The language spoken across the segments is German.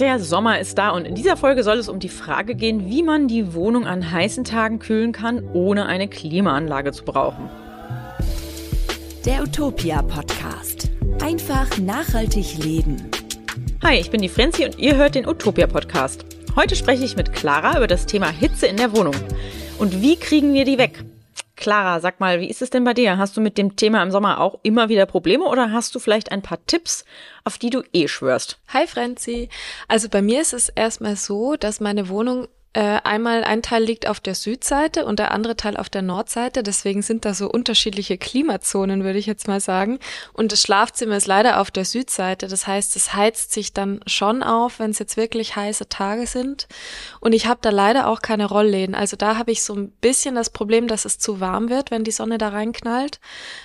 Der Sommer ist da und in dieser Folge soll es um die Frage gehen, wie man die Wohnung an heißen Tagen kühlen kann, ohne eine Klimaanlage zu brauchen. Der Utopia Podcast. Einfach nachhaltig leben. Hi, ich bin die Frenzi und ihr hört den Utopia Podcast. Heute spreche ich mit Clara über das Thema Hitze in der Wohnung. Und wie kriegen wir die weg? Clara, sag mal, wie ist es denn bei dir? Hast du mit dem Thema im Sommer auch immer wieder Probleme oder hast du vielleicht ein paar Tipps, auf die du eh schwörst? Hi Franzi. Also bei mir ist es erstmal so, dass meine Wohnung äh, einmal ein Teil liegt auf der Südseite und der andere Teil auf der Nordseite. Deswegen sind da so unterschiedliche Klimazonen, würde ich jetzt mal sagen. Und das Schlafzimmer ist leider auf der Südseite. Das heißt, es heizt sich dann schon auf, wenn es jetzt wirklich heiße Tage sind. Und ich habe da leider auch keine Rollläden. Also da habe ich so ein bisschen das Problem, dass es zu warm wird, wenn die Sonne da reinknallt.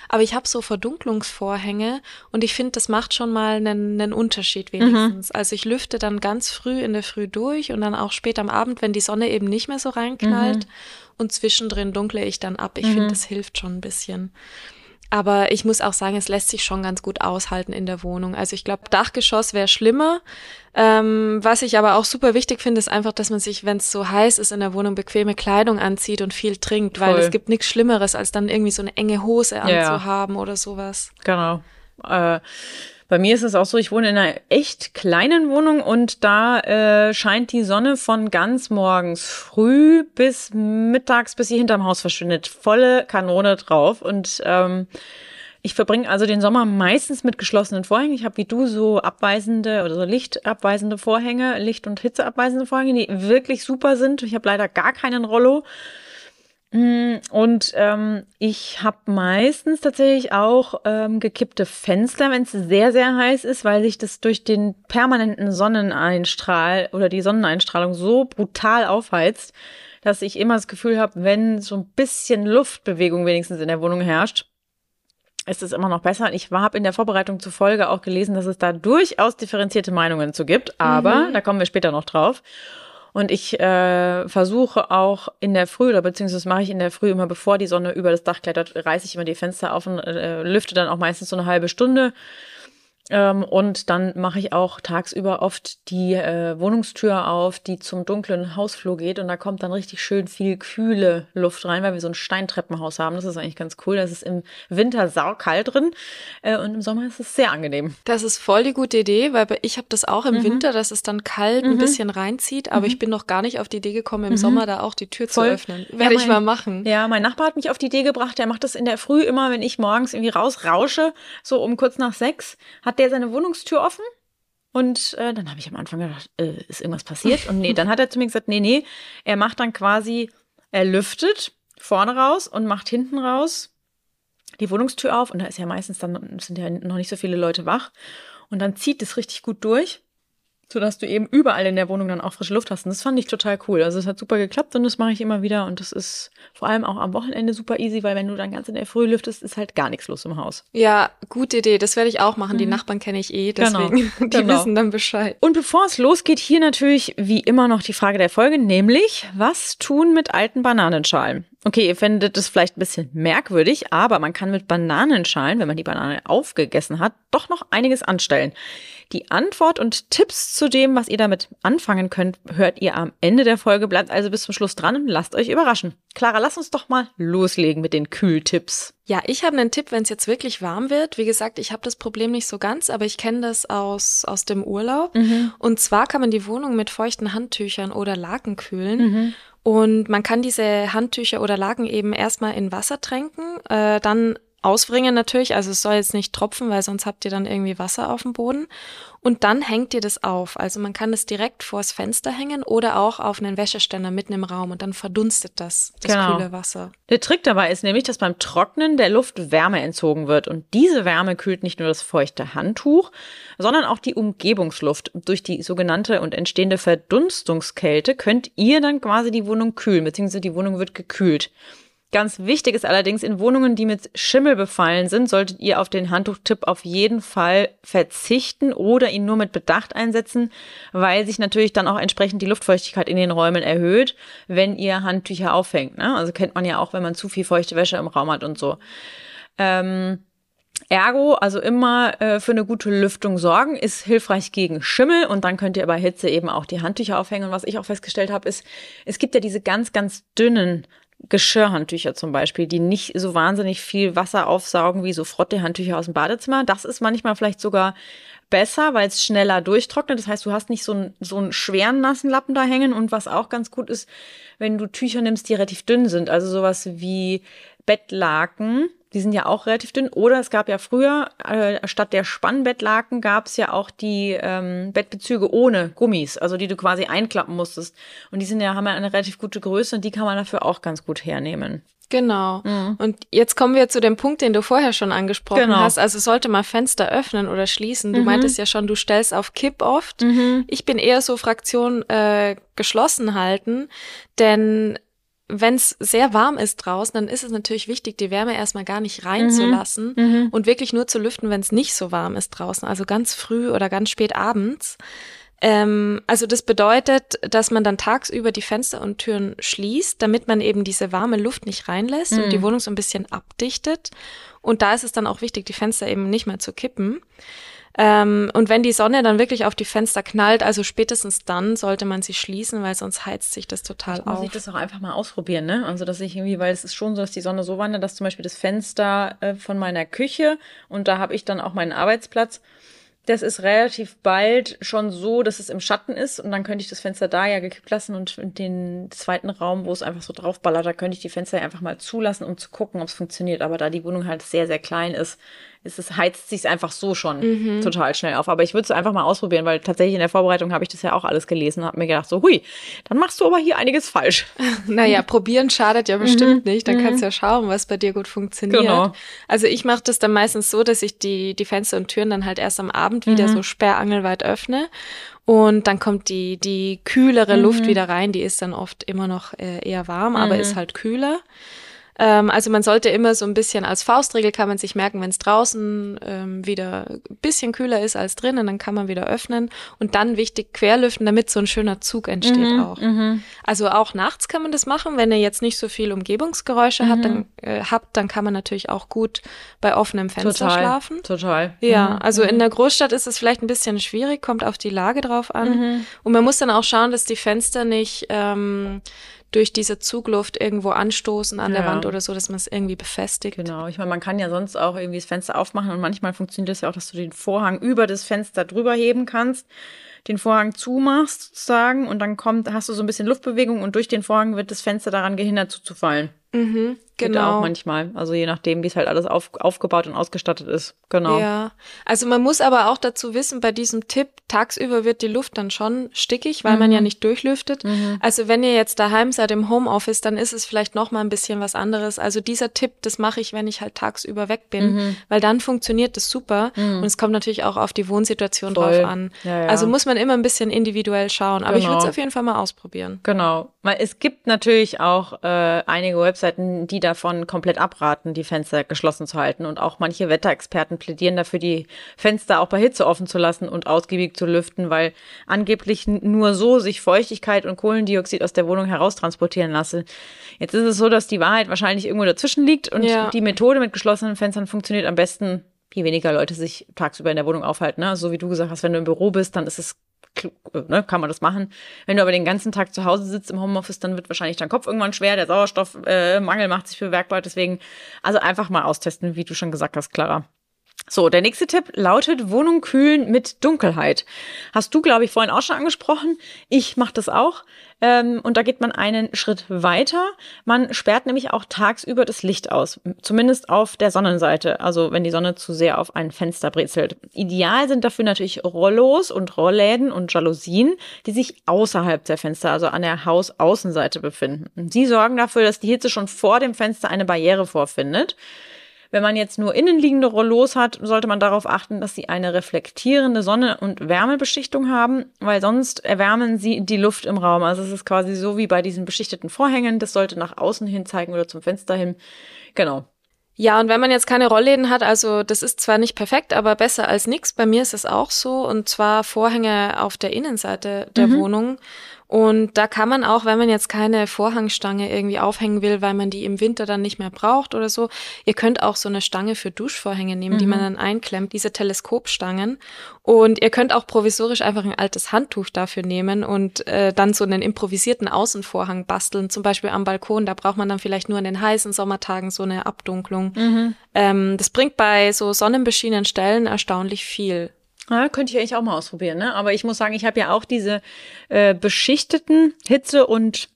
Aber ich habe so Verdunklungsvorhänge und ich finde, das macht schon mal einen, einen Unterschied wenigstens. Mhm. Also ich lüfte dann ganz früh in der Früh durch und dann auch spät am Abend, wenn die Sonne eben nicht mehr so reinknallt. Mhm. Und zwischendrin dunkle ich dann ab. Ich mhm. finde, das hilft schon ein bisschen. Aber ich muss auch sagen, es lässt sich schon ganz gut aushalten in der Wohnung. Also ich glaube, Dachgeschoss wäre schlimmer. Ähm, was ich aber auch super wichtig finde, ist einfach, dass man sich, wenn es so heiß ist in der Wohnung, bequeme Kleidung anzieht und viel trinkt, Voll. weil es gibt nichts Schlimmeres, als dann irgendwie so eine enge Hose anzuhaben ja. oder sowas. Genau. Äh bei mir ist es auch so, ich wohne in einer echt kleinen Wohnung und da äh, scheint die Sonne von ganz morgens früh bis mittags, bis sie hinterm Haus verschwindet, volle Kanone drauf. Und ähm, ich verbringe also den Sommer meistens mit geschlossenen Vorhängen. Ich habe wie du so abweisende oder so lichtabweisende Vorhänge, Licht- und Hitzeabweisende Vorhänge, die wirklich super sind. Ich habe leider gar keinen Rollo. Mm, und ähm, ich habe meistens tatsächlich auch ähm, gekippte Fenster, wenn es sehr, sehr heiß ist, weil sich das durch den permanenten Sonneneinstrahl oder die Sonneneinstrahlung so brutal aufheizt, dass ich immer das Gefühl habe, wenn so ein bisschen Luftbewegung wenigstens in der Wohnung herrscht, ist es immer noch besser. Ich habe in der Vorbereitung zur Folge auch gelesen, dass es da durchaus differenzierte Meinungen zu gibt, aber mhm. da kommen wir später noch drauf. Und ich äh, versuche auch in der Früh, oder beziehungsweise mache ich in der Früh immer, bevor die Sonne über das Dach klettert, reiße ich immer die Fenster auf und äh, lüfte dann auch meistens so eine halbe Stunde ähm, und dann mache ich auch tagsüber oft die äh, Wohnungstür auf, die zum dunklen Hausflur geht. Und da kommt dann richtig schön viel kühle Luft rein, weil wir so ein Steintreppenhaus haben. Das ist eigentlich ganz cool. Das ist im Winter saukalt drin äh, und im Sommer ist es sehr angenehm. Das ist voll die gute Idee, weil ich habe das auch im mhm. Winter, dass es dann kalt mhm. ein bisschen reinzieht. Aber mhm. ich bin noch gar nicht auf die Idee gekommen, im mhm. Sommer da auch die Tür voll. zu öffnen. Werde ja, ich mal machen. Ja, mein Nachbar hat mich auf die Idee gebracht. Der macht das in der Früh immer, wenn ich morgens irgendwie rausrausche, so um kurz nach sechs, hat der seine Wohnungstür offen. Und äh, dann habe ich am Anfang gedacht, äh, ist irgendwas passiert? Und nee, dann hat er zu mir gesagt, nee, nee, er macht dann quasi, er lüftet vorne raus und macht hinten raus die Wohnungstür auf. Und da ist ja meistens dann, sind ja noch nicht so viele Leute wach. Und dann zieht es richtig gut durch sodass du eben überall in der Wohnung dann auch frische Luft hast. Und das fand ich total cool. Also es hat super geklappt und das mache ich immer wieder. Und das ist vor allem auch am Wochenende super easy, weil wenn du dann ganz in der Früh lüftest, ist halt gar nichts los im Haus. Ja, gute Idee. Das werde ich auch machen. Mhm. Die Nachbarn kenne ich eh, deswegen genau. die genau. wissen dann Bescheid. Und bevor es losgeht, hier natürlich wie immer noch die Frage der Folge, nämlich was tun mit alten Bananenschalen? Okay, ihr findet es vielleicht ein bisschen merkwürdig, aber man kann mit Bananenschalen, wenn man die Banane aufgegessen hat, doch noch einiges anstellen. Die Antwort und Tipps zu dem, was ihr damit anfangen könnt, hört ihr am Ende der Folge. Bleibt also bis zum Schluss dran und lasst euch überraschen. Clara, lass uns doch mal loslegen mit den Kühltipps. Ja, ich habe einen Tipp, wenn es jetzt wirklich warm wird. Wie gesagt, ich habe das Problem nicht so ganz, aber ich kenne das aus, aus dem Urlaub. Mhm. Und zwar kann man die Wohnung mit feuchten Handtüchern oder Laken kühlen. Mhm. Und man kann diese Handtücher oder Laken eben erstmal in Wasser tränken, äh, dann ausbringen natürlich, also es soll jetzt nicht tropfen, weil sonst habt ihr dann irgendwie Wasser auf dem Boden. Und dann hängt ihr das auf. Also man kann es direkt vors Fenster hängen oder auch auf einen Wäscheständer mitten im Raum und dann verdunstet das, das genau. kühle Wasser. Der Trick dabei ist nämlich, dass beim Trocknen der Luft Wärme entzogen wird. Und diese Wärme kühlt nicht nur das feuchte Handtuch, sondern auch die Umgebungsluft. Durch die sogenannte und entstehende Verdunstungskälte könnt ihr dann quasi die Wohnung kühlen, beziehungsweise die Wohnung wird gekühlt. Ganz wichtig ist allerdings, in Wohnungen, die mit Schimmel befallen sind, solltet ihr auf den Handtuchtipp auf jeden Fall verzichten oder ihn nur mit Bedacht einsetzen, weil sich natürlich dann auch entsprechend die Luftfeuchtigkeit in den Räumen erhöht, wenn ihr Handtücher aufhängt. Ne? Also kennt man ja auch, wenn man zu viel feuchte Wäsche im Raum hat und so. Ähm, Ergo, also immer äh, für eine gute Lüftung sorgen, ist hilfreich gegen Schimmel und dann könnt ihr bei Hitze eben auch die Handtücher aufhängen. Und was ich auch festgestellt habe, ist, es gibt ja diese ganz, ganz dünnen Geschirrhandtücher zum Beispiel, die nicht so wahnsinnig viel Wasser aufsaugen wie so Frotte-Handtücher aus dem Badezimmer. Das ist manchmal vielleicht sogar besser, weil es schneller durchtrocknet. Das heißt, du hast nicht so einen, so einen schweren nassen Lappen da hängen. Und was auch ganz gut ist, wenn du Tücher nimmst, die relativ dünn sind, also sowas wie Bettlaken, die sind ja auch relativ dünn. Oder es gab ja früher, äh, statt der Spannbettlaken gab es ja auch die ähm, Bettbezüge ohne Gummis, also die du quasi einklappen musstest. Und die sind ja, haben ja eine relativ gute Größe und die kann man dafür auch ganz gut hernehmen. Genau. Mhm. Und jetzt kommen wir zu dem Punkt, den du vorher schon angesprochen genau. hast. Also sollte man Fenster öffnen oder schließen. Du mhm. meintest ja schon, du stellst auf Kipp oft. Mhm. Ich bin eher so Fraktion äh, geschlossen halten, denn wenn es sehr warm ist draußen, dann ist es natürlich wichtig, die Wärme erstmal gar nicht reinzulassen mhm. mhm. und wirklich nur zu lüften, wenn es nicht so warm ist draußen, also ganz früh oder ganz spät abends. Ähm, also das bedeutet, dass man dann tagsüber die Fenster und Türen schließt, damit man eben diese warme Luft nicht reinlässt mhm. und die Wohnung so ein bisschen abdichtet. Und da ist es dann auch wichtig, die Fenster eben nicht mehr zu kippen. Ähm, und wenn die Sonne dann wirklich auf die Fenster knallt, also spätestens dann sollte man sie schließen, weil sonst heizt sich das total auf. Muss ich das auch einfach mal ausprobieren, ne? Also dass ich irgendwie, weil es ist schon so, dass die Sonne so wandert, dass zum Beispiel das Fenster äh, von meiner Küche und da habe ich dann auch meinen Arbeitsplatz. Das ist relativ bald schon so, dass es im Schatten ist und dann könnte ich das Fenster da ja gekippt lassen und den zweiten Raum, wo es einfach so draufballert, da könnte ich die Fenster einfach mal zulassen, um zu gucken, ob es funktioniert. Aber da die Wohnung halt sehr, sehr klein ist, ist es heizt sich einfach so schon mhm. total schnell auf. Aber ich würde es einfach mal ausprobieren, weil tatsächlich in der Vorbereitung habe ich das ja auch alles gelesen und habe mir gedacht, so hui, dann machst du aber hier einiges falsch. Naja, probieren schadet ja bestimmt mhm. nicht. Dann mhm. kannst du ja schauen, was bei dir gut funktioniert. Genau. Also ich mache das dann meistens so, dass ich die, die Fenster und Türen dann halt erst am Abend wieder mhm. so sperrangelweit öffne und dann kommt die, die kühlere Luft mhm. wieder rein. Die ist dann oft immer noch äh, eher warm, aber mhm. ist halt kühler. Ähm, also man sollte immer so ein bisschen als Faustregel kann man sich merken, wenn es draußen ähm, wieder ein bisschen kühler ist als drinnen, dann kann man wieder öffnen und dann wichtig querlüften, damit so ein schöner Zug entsteht mhm, auch. Mhm. Also auch nachts kann man das machen, wenn ihr jetzt nicht so viel Umgebungsgeräusche mhm. hat, dann, äh, habt, dann kann man natürlich auch gut bei offenem Fenster total, schlafen. Total. Ja, mhm, also in mhm. der Großstadt ist es vielleicht ein bisschen schwierig, kommt auf die Lage drauf an. Mhm. Und man muss dann auch schauen, dass die Fenster nicht ähm, durch diese Zugluft irgendwo anstoßen an ja. der Wand oder so, dass man es irgendwie befestigt. Genau. Ich meine, man kann ja sonst auch irgendwie das Fenster aufmachen und manchmal funktioniert es ja auch, dass du den Vorhang über das Fenster drüber heben kannst, den Vorhang zumachst sozusagen und dann kommt, hast du so ein bisschen Luftbewegung und durch den Vorhang wird das Fenster daran gehindert zuzufallen. Mhm. Genau. Geht auch manchmal. Also je nachdem, wie es halt alles auf, aufgebaut und ausgestattet ist. Genau. Ja. Also man muss aber auch dazu wissen, bei diesem Tipp, tagsüber wird die Luft dann schon stickig, weil mhm. man ja nicht durchlüftet. Mhm. Also wenn ihr jetzt daheim seid im Homeoffice, dann ist es vielleicht noch mal ein bisschen was anderes. Also dieser Tipp, das mache ich, wenn ich halt tagsüber weg bin, mhm. weil dann funktioniert das super. Mhm. Und es kommt natürlich auch auf die Wohnsituation Voll. drauf an. Ja, ja. Also muss man immer ein bisschen individuell schauen. Aber genau. ich würde es auf jeden Fall mal ausprobieren. Genau. Es gibt natürlich auch äh, einige Webseiten, die davon komplett abraten, die Fenster geschlossen zu halten. Und auch manche Wetterexperten plädieren dafür, die Fenster auch bei Hitze offen zu lassen und ausgiebig zu lüften, weil angeblich nur so sich Feuchtigkeit und Kohlendioxid aus der Wohnung heraustransportieren lasse. Jetzt ist es so, dass die Wahrheit wahrscheinlich irgendwo dazwischen liegt und ja. die Methode mit geschlossenen Fenstern funktioniert am besten, je weniger Leute sich tagsüber in der Wohnung aufhalten. Ne? So wie du gesagt hast, wenn du im Büro bist, dann ist es ne, kann man das machen. Wenn du aber den ganzen Tag zu Hause sitzt im Homeoffice, dann wird wahrscheinlich dein Kopf irgendwann schwer, der Sauerstoffmangel äh, macht sich bemerkbar. Deswegen, also einfach mal austesten, wie du schon gesagt hast, Clara. So, der nächste Tipp lautet Wohnung kühlen mit Dunkelheit. Hast du, glaube ich, vorhin auch schon angesprochen. Ich mache das auch. Ähm, und da geht man einen Schritt weiter. Man sperrt nämlich auch tagsüber das Licht aus. Zumindest auf der Sonnenseite. Also wenn die Sonne zu sehr auf ein Fenster brezelt. Ideal sind dafür natürlich Rollos und Rollläden und Jalousien, die sich außerhalb der Fenster, also an der Hausaußenseite befinden. Sie sorgen dafür, dass die Hitze schon vor dem Fenster eine Barriere vorfindet. Wenn man jetzt nur innenliegende Rollos hat, sollte man darauf achten, dass sie eine reflektierende Sonne- und Wärmebeschichtung haben, weil sonst erwärmen sie die Luft im Raum. Also es ist quasi so wie bei diesen beschichteten Vorhängen. Das sollte nach außen hin zeigen oder zum Fenster hin. Genau. Ja, und wenn man jetzt keine Rollläden hat, also das ist zwar nicht perfekt, aber besser als nichts. Bei mir ist es auch so, und zwar Vorhänge auf der Innenseite der mhm. Wohnung. Und da kann man auch, wenn man jetzt keine Vorhangstange irgendwie aufhängen will, weil man die im Winter dann nicht mehr braucht oder so, ihr könnt auch so eine Stange für Duschvorhänge nehmen, mhm. die man dann einklemmt, diese Teleskopstangen. Und ihr könnt auch provisorisch einfach ein altes Handtuch dafür nehmen und äh, dann so einen improvisierten Außenvorhang basteln, zum Beispiel am Balkon. Da braucht man dann vielleicht nur in den heißen Sommertagen so eine Abdunklung. Mhm. Ähm, das bringt bei so sonnenbeschienenen Stellen erstaunlich viel. Ja, könnte ich eigentlich auch mal ausprobieren, ne? Aber ich muss sagen, ich habe ja auch diese äh, beschichteten Hitze- und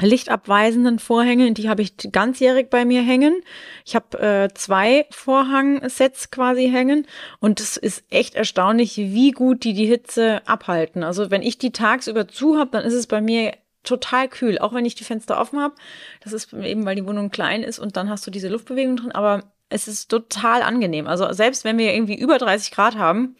lichtabweisenden Vorhänge, die habe ich ganzjährig bei mir hängen. Ich habe äh, zwei Vorhangsets quasi hängen und es ist echt erstaunlich, wie gut die die Hitze abhalten. Also wenn ich die tagsüber zu habe, dann ist es bei mir total kühl, auch wenn ich die Fenster offen habe. Das ist eben, weil die Wohnung klein ist und dann hast du diese Luftbewegung drin, aber es ist total angenehm. Also selbst wenn wir irgendwie über 30 Grad haben,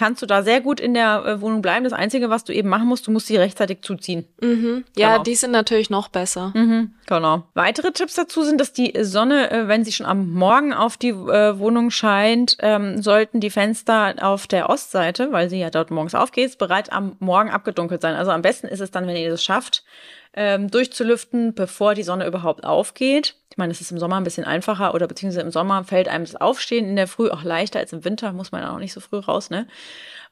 kannst du da sehr gut in der äh, Wohnung bleiben. Das Einzige, was du eben machen musst, du musst sie rechtzeitig zuziehen. Mhm. Ja, genau. die sind natürlich noch besser. Mhm, genau. Weitere Tipps dazu sind, dass die Sonne, äh, wenn sie schon am Morgen auf die äh, Wohnung scheint, ähm, sollten die Fenster auf der Ostseite, weil sie ja dort morgens aufgeht, bereits am Morgen abgedunkelt sein. Also am besten ist es dann, wenn ihr das schafft, ähm, durchzulüften, bevor die Sonne überhaupt aufgeht. Ich meine, es ist im Sommer ein bisschen einfacher oder beziehungsweise im Sommer fällt einem das Aufstehen in der Früh auch leichter als im Winter, muss man auch nicht so früh raus, ne?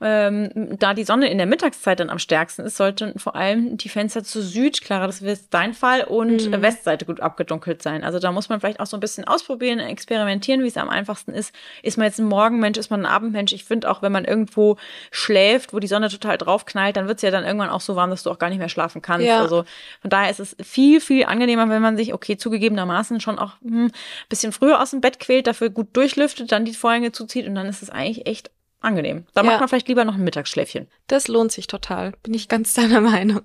ähm, da die Sonne in der Mittagszeit dann am stärksten ist, sollten vor allem die Fenster zu Süd, Clara, das ist dein Fall, und mhm. Westseite gut abgedunkelt sein. Also da muss man vielleicht auch so ein bisschen ausprobieren, experimentieren, wie es am einfachsten ist. Ist man jetzt ein Morgenmensch, ist man ein Abendmensch? Ich finde auch, wenn man irgendwo schläft, wo die Sonne total draufknallt, dann wird es ja dann irgendwann auch so warm, dass du auch gar nicht mehr schlafen kannst. Ja. Also von daher ist es viel, viel angenehmer, wenn man sich, okay, zugegebenermaßen schon auch hm, bisschen früher aus dem Bett quält, dafür gut durchlüftet, dann die Vorhänge zuzieht und dann ist es eigentlich echt angenehm. Da ja. macht man vielleicht lieber noch ein Mittagsschläfchen. Das lohnt sich total. Bin ich ganz deiner Meinung.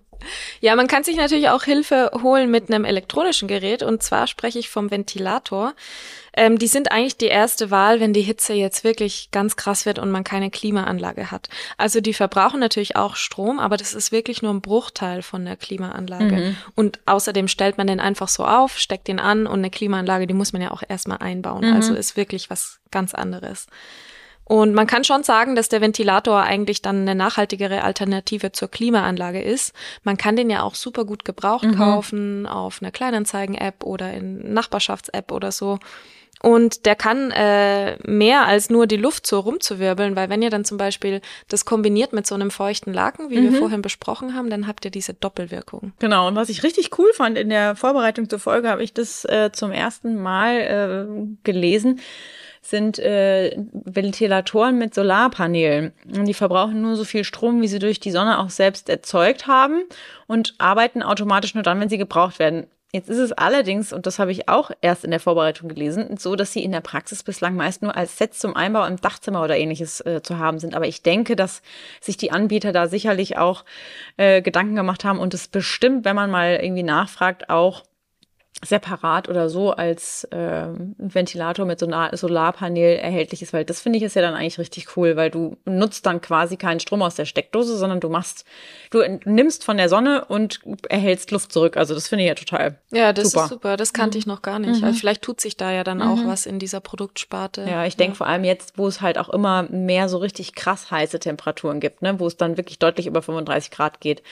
Ja, man kann sich natürlich auch Hilfe holen mit einem elektronischen Gerät. Und zwar spreche ich vom Ventilator. Ähm, die sind eigentlich die erste Wahl, wenn die Hitze jetzt wirklich ganz krass wird und man keine Klimaanlage hat. Also die verbrauchen natürlich auch Strom, aber das ist wirklich nur ein Bruchteil von der Klimaanlage. Mhm. Und außerdem stellt man den einfach so auf, steckt den an und eine Klimaanlage, die muss man ja auch erstmal einbauen. Mhm. Also ist wirklich was ganz anderes. Und man kann schon sagen, dass der Ventilator eigentlich dann eine nachhaltigere Alternative zur Klimaanlage ist. Man kann den ja auch super gut gebraucht mhm. kaufen auf einer Kleinanzeigen-App oder in Nachbarschafts-App oder so. Und der kann äh, mehr als nur die Luft so rumzuwirbeln, weil wenn ihr dann zum Beispiel das kombiniert mit so einem feuchten Laken, wie mhm. wir vorhin besprochen haben, dann habt ihr diese Doppelwirkung. Genau, und was ich richtig cool fand in der Vorbereitung zur Folge, habe ich das äh, zum ersten Mal äh, gelesen sind äh, Ventilatoren mit Solarpanelen. Und die verbrauchen nur so viel Strom, wie sie durch die Sonne auch selbst erzeugt haben und arbeiten automatisch nur dann, wenn sie gebraucht werden. Jetzt ist es allerdings, und das habe ich auch erst in der Vorbereitung gelesen, so, dass sie in der Praxis bislang meist nur als Sets zum Einbau im Dachzimmer oder ähnliches äh, zu haben sind. Aber ich denke, dass sich die Anbieter da sicherlich auch äh, Gedanken gemacht haben und es bestimmt, wenn man mal irgendwie nachfragt, auch separat oder so als äh, Ventilator mit Solar Solarpanel erhältlich ist, weil das finde ich ist ja dann eigentlich richtig cool, weil du nutzt dann quasi keinen Strom aus der Steckdose, sondern du machst, du nimmst von der Sonne und erhältst Luft zurück. Also das finde ich ja total Ja, das super. ist super. Das kannte mhm. ich noch gar nicht. Mhm. Also vielleicht tut sich da ja dann mhm. auch was in dieser Produktsparte. Ja, ich denke vor allem jetzt, wo es halt auch immer mehr so richtig krass heiße Temperaturen gibt, ne, wo es dann wirklich deutlich über 35 Grad geht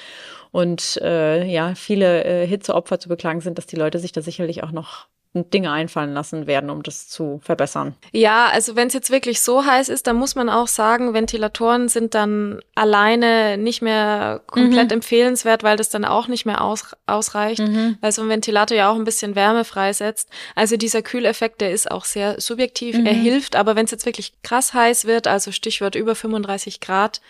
und äh, ja, viele äh, Hitzeopfer zu beklagen sind, dass die Leute sich da sicherlich auch noch Dinge einfallen lassen werden, um das zu verbessern. Ja, also wenn es jetzt wirklich so heiß ist, dann muss man auch sagen, Ventilatoren sind dann alleine nicht mehr komplett mhm. empfehlenswert, weil das dann auch nicht mehr aus, ausreicht, mhm. weil so ein Ventilator ja auch ein bisschen Wärme freisetzt. Also dieser Kühleffekt, der ist auch sehr subjektiv. Mhm. Er hilft, aber wenn es jetzt wirklich krass heiß wird, also Stichwort über 35 Grad,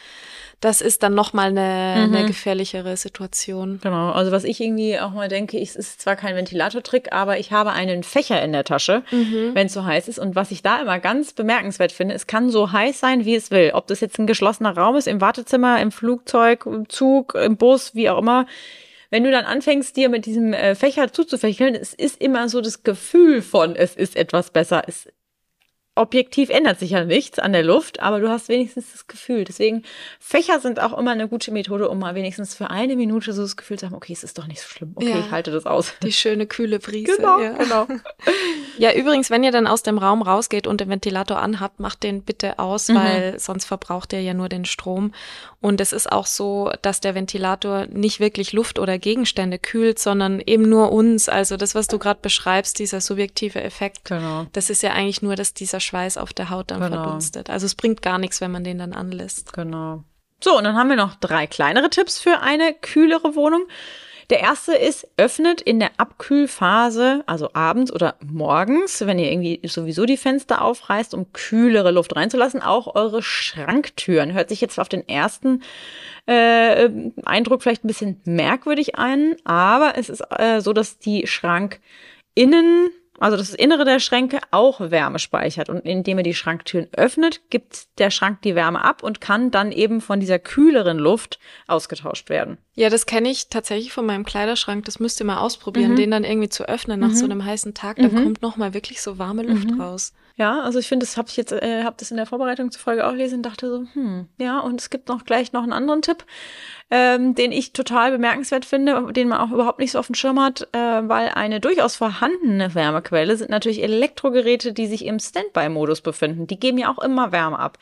das ist dann nochmal eine, mhm. eine gefährlichere Situation. Genau, also was ich irgendwie auch mal denke, es ist zwar kein Ventilatortrick, aber ich habe einen Fächer in der Tasche, mhm. wenn es so heiß ist. Und was ich da immer ganz bemerkenswert finde, es kann so heiß sein, wie es will. Ob das jetzt ein geschlossener Raum ist, im Wartezimmer, im Flugzeug, im Zug, im Bus, wie auch immer wenn du dann anfängst, dir mit diesem äh, Fächer zuzufächeln, es ist immer so das Gefühl von, es ist etwas besser. Es objektiv ändert sich ja nichts an der Luft, aber du hast wenigstens das Gefühl. Deswegen, Fächer sind auch immer eine gute Methode, um mal wenigstens für eine Minute so das Gefühl zu haben, okay, es ist doch nicht so schlimm. Okay, ja. ich halte das aus. Die schöne, kühle Brise. Genau, ja. genau. ja, übrigens, wenn ihr dann aus dem Raum rausgeht und den Ventilator anhabt, macht den bitte aus, mhm. weil sonst verbraucht er ja nur den Strom. Und es ist auch so, dass der Ventilator nicht wirklich Luft oder Gegenstände kühlt, sondern eben nur uns. Also das, was du gerade beschreibst, dieser subjektive Effekt, genau. das ist ja eigentlich nur, dass dieser Schweiß auf der Haut dann genau. verdunstet. Also es bringt gar nichts, wenn man den dann anlässt. Genau. So, und dann haben wir noch drei kleinere Tipps für eine kühlere Wohnung. Der erste ist, öffnet in der Abkühlphase, also abends oder morgens, wenn ihr irgendwie sowieso die Fenster aufreißt, um kühlere Luft reinzulassen, auch eure Schranktüren. Hört sich jetzt auf den ersten äh, Eindruck vielleicht ein bisschen merkwürdig ein, aber es ist äh, so, dass die Schrankinnen also das Innere der Schränke auch Wärme speichert. Und indem ihr die Schranktüren öffnet, gibt der Schrank die Wärme ab und kann dann eben von dieser kühleren Luft ausgetauscht werden. Ja, das kenne ich tatsächlich von meinem Kleiderschrank. Das müsst ihr mal ausprobieren, mhm. den dann irgendwie zu öffnen nach mhm. so einem heißen Tag. Da mhm. kommt nochmal wirklich so warme Luft mhm. raus. Ja, also ich finde, das habe ich jetzt, äh, habe das in der Vorbereitung zur Folge auch gelesen und dachte so, hm, ja, und es gibt noch gleich noch einen anderen Tipp ähm, den ich total bemerkenswert finde, den man auch überhaupt nicht so auf dem Schirm hat, äh, weil eine durchaus vorhandene Wärmequelle sind natürlich Elektrogeräte, die sich im Standby-Modus befinden. Die geben ja auch immer Wärme ab.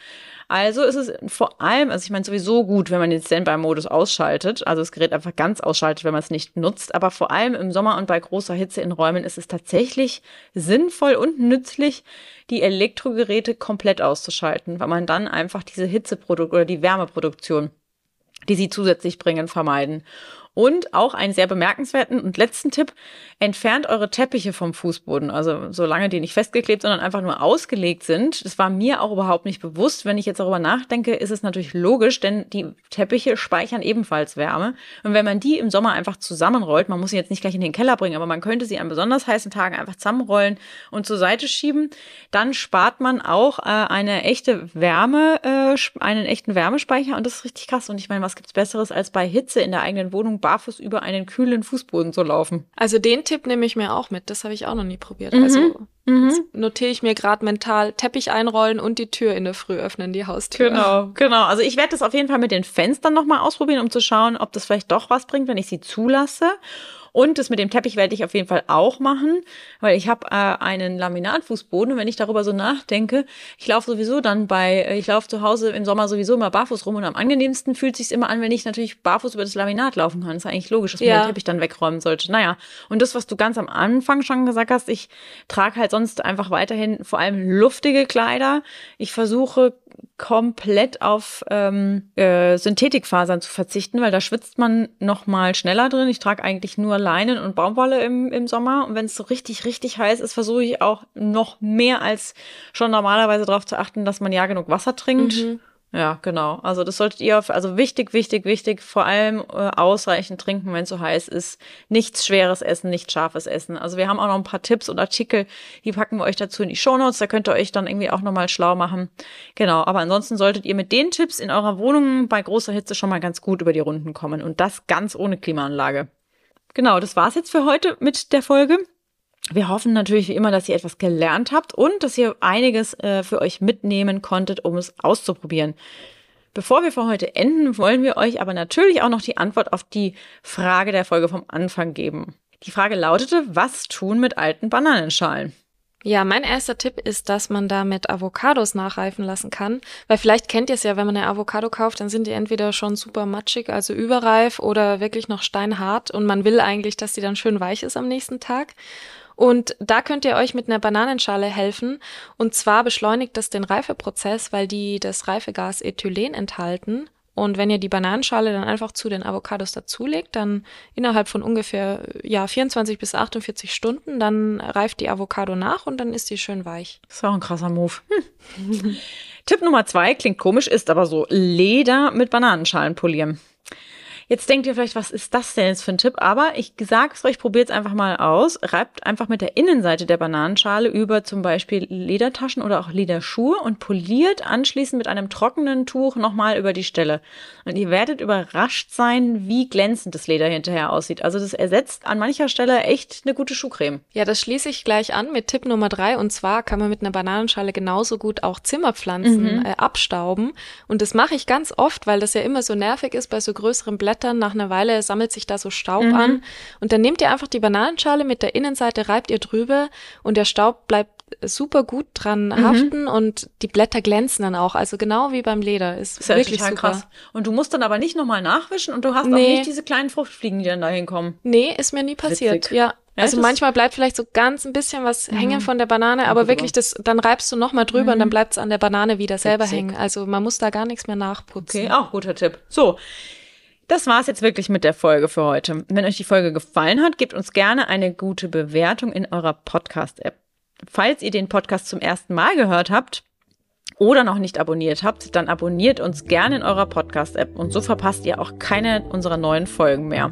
Also ist es vor allem, also ich meine sowieso gut, wenn man den Standby-Modus ausschaltet, also das Gerät einfach ganz ausschaltet, wenn man es nicht nutzt, aber vor allem im Sommer und bei großer Hitze in Räumen ist es tatsächlich sinnvoll und nützlich, die Elektrogeräte komplett auszuschalten, weil man dann einfach diese Hitzeproduktion oder die Wärmeproduktion die sie zusätzlich bringen, vermeiden. Und auch einen sehr bemerkenswerten und letzten Tipp, entfernt eure Teppiche vom Fußboden. Also solange die nicht festgeklebt, sondern einfach nur ausgelegt sind. Das war mir auch überhaupt nicht bewusst. Wenn ich jetzt darüber nachdenke, ist es natürlich logisch, denn die Teppiche speichern ebenfalls Wärme. Und wenn man die im Sommer einfach zusammenrollt, man muss sie jetzt nicht gleich in den Keller bringen, aber man könnte sie an besonders heißen Tagen einfach zusammenrollen und zur Seite schieben, dann spart man auch äh, eine echte Wärme, äh, einen echten Wärmespeicher und das ist richtig krass. Und ich meine, was gibt's Besseres, als bei Hitze in der eigenen Wohnung barfuß über einen kühlen Fußboden zu laufen? Also den Tipp nehme ich mir auch mit. Das habe ich auch noch nie probiert. Mhm. Also mhm. notiere ich mir gerade mental Teppich einrollen und die Tür in der Früh öffnen, die Haustür. Genau, genau. Also ich werde das auf jeden Fall mit den Fenstern nochmal ausprobieren, um zu schauen, ob das vielleicht doch was bringt, wenn ich sie zulasse. Und das mit dem Teppich werde ich auf jeden Fall auch machen, weil ich habe äh, einen Laminatfußboden und wenn ich darüber so nachdenke, ich laufe sowieso dann bei, äh, ich laufe zu Hause im Sommer sowieso immer barfuß rum und am angenehmsten fühlt sich immer an, wenn ich natürlich barfuß über das Laminat laufen kann. Das ist eigentlich logisch, dass man ja. den Teppich dann wegräumen sollte. Naja, und das, was du ganz am Anfang schon gesagt hast, ich trage halt sonst einfach weiterhin vor allem luftige Kleider. Ich versuche komplett auf ähm, äh, Synthetikfasern zu verzichten, weil da schwitzt man noch mal schneller drin. Ich trage eigentlich nur Leinen und Baumwolle im, im Sommer und wenn es so richtig, richtig heiß ist, versuche ich auch noch mehr als schon normalerweise darauf zu achten, dass man ja genug Wasser trinkt. Mhm. Ja, genau. Also das solltet ihr auf, also wichtig, wichtig, wichtig, vor allem äh, ausreichend trinken, wenn es so heiß ist. Nichts schweres Essen, nichts scharfes Essen. Also wir haben auch noch ein paar Tipps und Artikel, die packen wir euch dazu in die Shownotes. Da könnt ihr euch dann irgendwie auch nochmal schlau machen. Genau, aber ansonsten solltet ihr mit den Tipps in eurer Wohnung bei großer Hitze schon mal ganz gut über die Runden kommen. Und das ganz ohne Klimaanlage. Genau, das war's jetzt für heute mit der Folge. Wir hoffen natürlich wie immer, dass ihr etwas gelernt habt und dass ihr einiges äh, für euch mitnehmen konntet, um es auszuprobieren. Bevor wir für heute enden, wollen wir euch aber natürlich auch noch die Antwort auf die Frage der Folge vom Anfang geben. Die Frage lautete, was tun mit alten Bananenschalen? Ja, mein erster Tipp ist, dass man da mit Avocados nachreifen lassen kann. Weil vielleicht kennt ihr es ja, wenn man eine Avocado kauft, dann sind die entweder schon super matschig, also überreif oder wirklich noch steinhart und man will eigentlich, dass die dann schön weich ist am nächsten Tag. Und da könnt ihr euch mit einer Bananenschale helfen. Und zwar beschleunigt das den Reifeprozess, weil die das Reifegas Ethylen enthalten. Und wenn ihr die Bananenschale dann einfach zu den Avocados dazulegt, dann innerhalb von ungefähr ja 24 bis 48 Stunden, dann reift die Avocado nach und dann ist die schön weich. Das ist auch ein krasser Move. Hm. Tipp Nummer zwei klingt komisch, ist aber so Leder mit Bananenschalen polieren. Jetzt denkt ihr vielleicht, was ist das denn jetzt für ein Tipp? Aber ich sag's euch, probiert es einfach mal aus. Reibt einfach mit der Innenseite der Bananenschale über zum Beispiel Ledertaschen oder auch Lederschuhe und poliert anschließend mit einem trockenen Tuch nochmal über die Stelle. Und ihr werdet überrascht sein, wie glänzend das Leder hinterher aussieht. Also das ersetzt an mancher Stelle echt eine gute Schuhcreme. Ja, das schließe ich gleich an mit Tipp Nummer drei. Und zwar kann man mit einer Bananenschale genauso gut auch Zimmerpflanzen mhm. äh, abstauben. Und das mache ich ganz oft, weil das ja immer so nervig ist bei so größeren Blättern Blättern. Nach einer Weile sammelt sich da so Staub mhm. an. Und dann nehmt ihr einfach die Bananenschale mit der Innenseite, reibt ihr drüber und der Staub bleibt super gut dran mhm. haften und die Blätter glänzen dann auch. Also genau wie beim Leder. Ist, ist ja wirklich super. krass. Und du musst dann aber nicht nochmal nachwischen und du hast nee. auch nicht diese kleinen Fruchtfliegen, die dann da hinkommen. Nee, ist mir nie passiert. Witzig. Ja. Also manchmal bleibt vielleicht so ganz ein bisschen was mhm. hängen von der Banane, aber wirklich das, dann reibst du nochmal drüber mhm. und dann mhm. bleibt es an der Banane wieder selber Witzig. hängen. Also man muss da gar nichts mehr nachputzen. Okay, auch guter Tipp. So, das war's jetzt wirklich mit der Folge für heute. Wenn euch die Folge gefallen hat, gebt uns gerne eine gute Bewertung in eurer Podcast-App. Falls ihr den Podcast zum ersten Mal gehört habt oder noch nicht abonniert habt, dann abonniert uns gerne in eurer Podcast-App und so verpasst ihr auch keine unserer neuen Folgen mehr.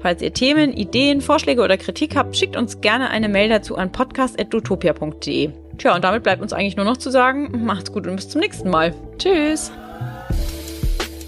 Falls ihr Themen, Ideen, Vorschläge oder Kritik habt, schickt uns gerne eine Mail dazu an podcast.utopia.de. Tja, und damit bleibt uns eigentlich nur noch zu sagen, macht's gut und bis zum nächsten Mal. Tschüss!